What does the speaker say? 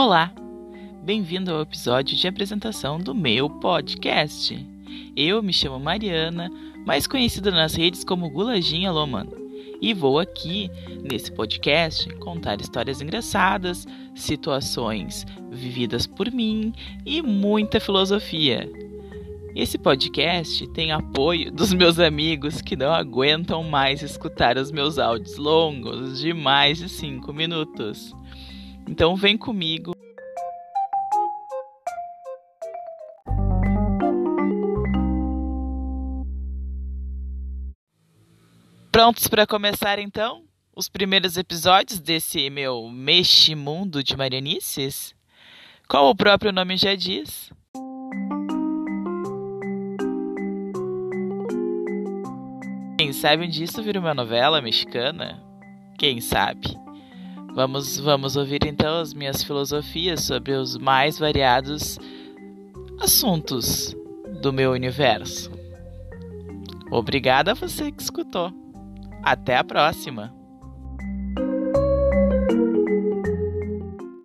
Olá! Bem-vindo ao episódio de apresentação do meu podcast. Eu me chamo Mariana, mais conhecida nas redes como Gulajinha Loman, e vou aqui, nesse podcast, contar histórias engraçadas, situações vividas por mim e muita filosofia. Esse podcast tem apoio dos meus amigos que não aguentam mais escutar os meus áudios longos de mais de 5 minutos. Então vem comigo. Prontos para começar então? Os primeiros episódios desse meu Mexe Mundo de Marianices? Como o próprio nome já diz. Quem sabe um disso vira uma novela mexicana? Quem sabe? Vamos, vamos ouvir então as minhas filosofias sobre os mais variados assuntos do meu universo. Obrigada a você que escutou. Até a próxima!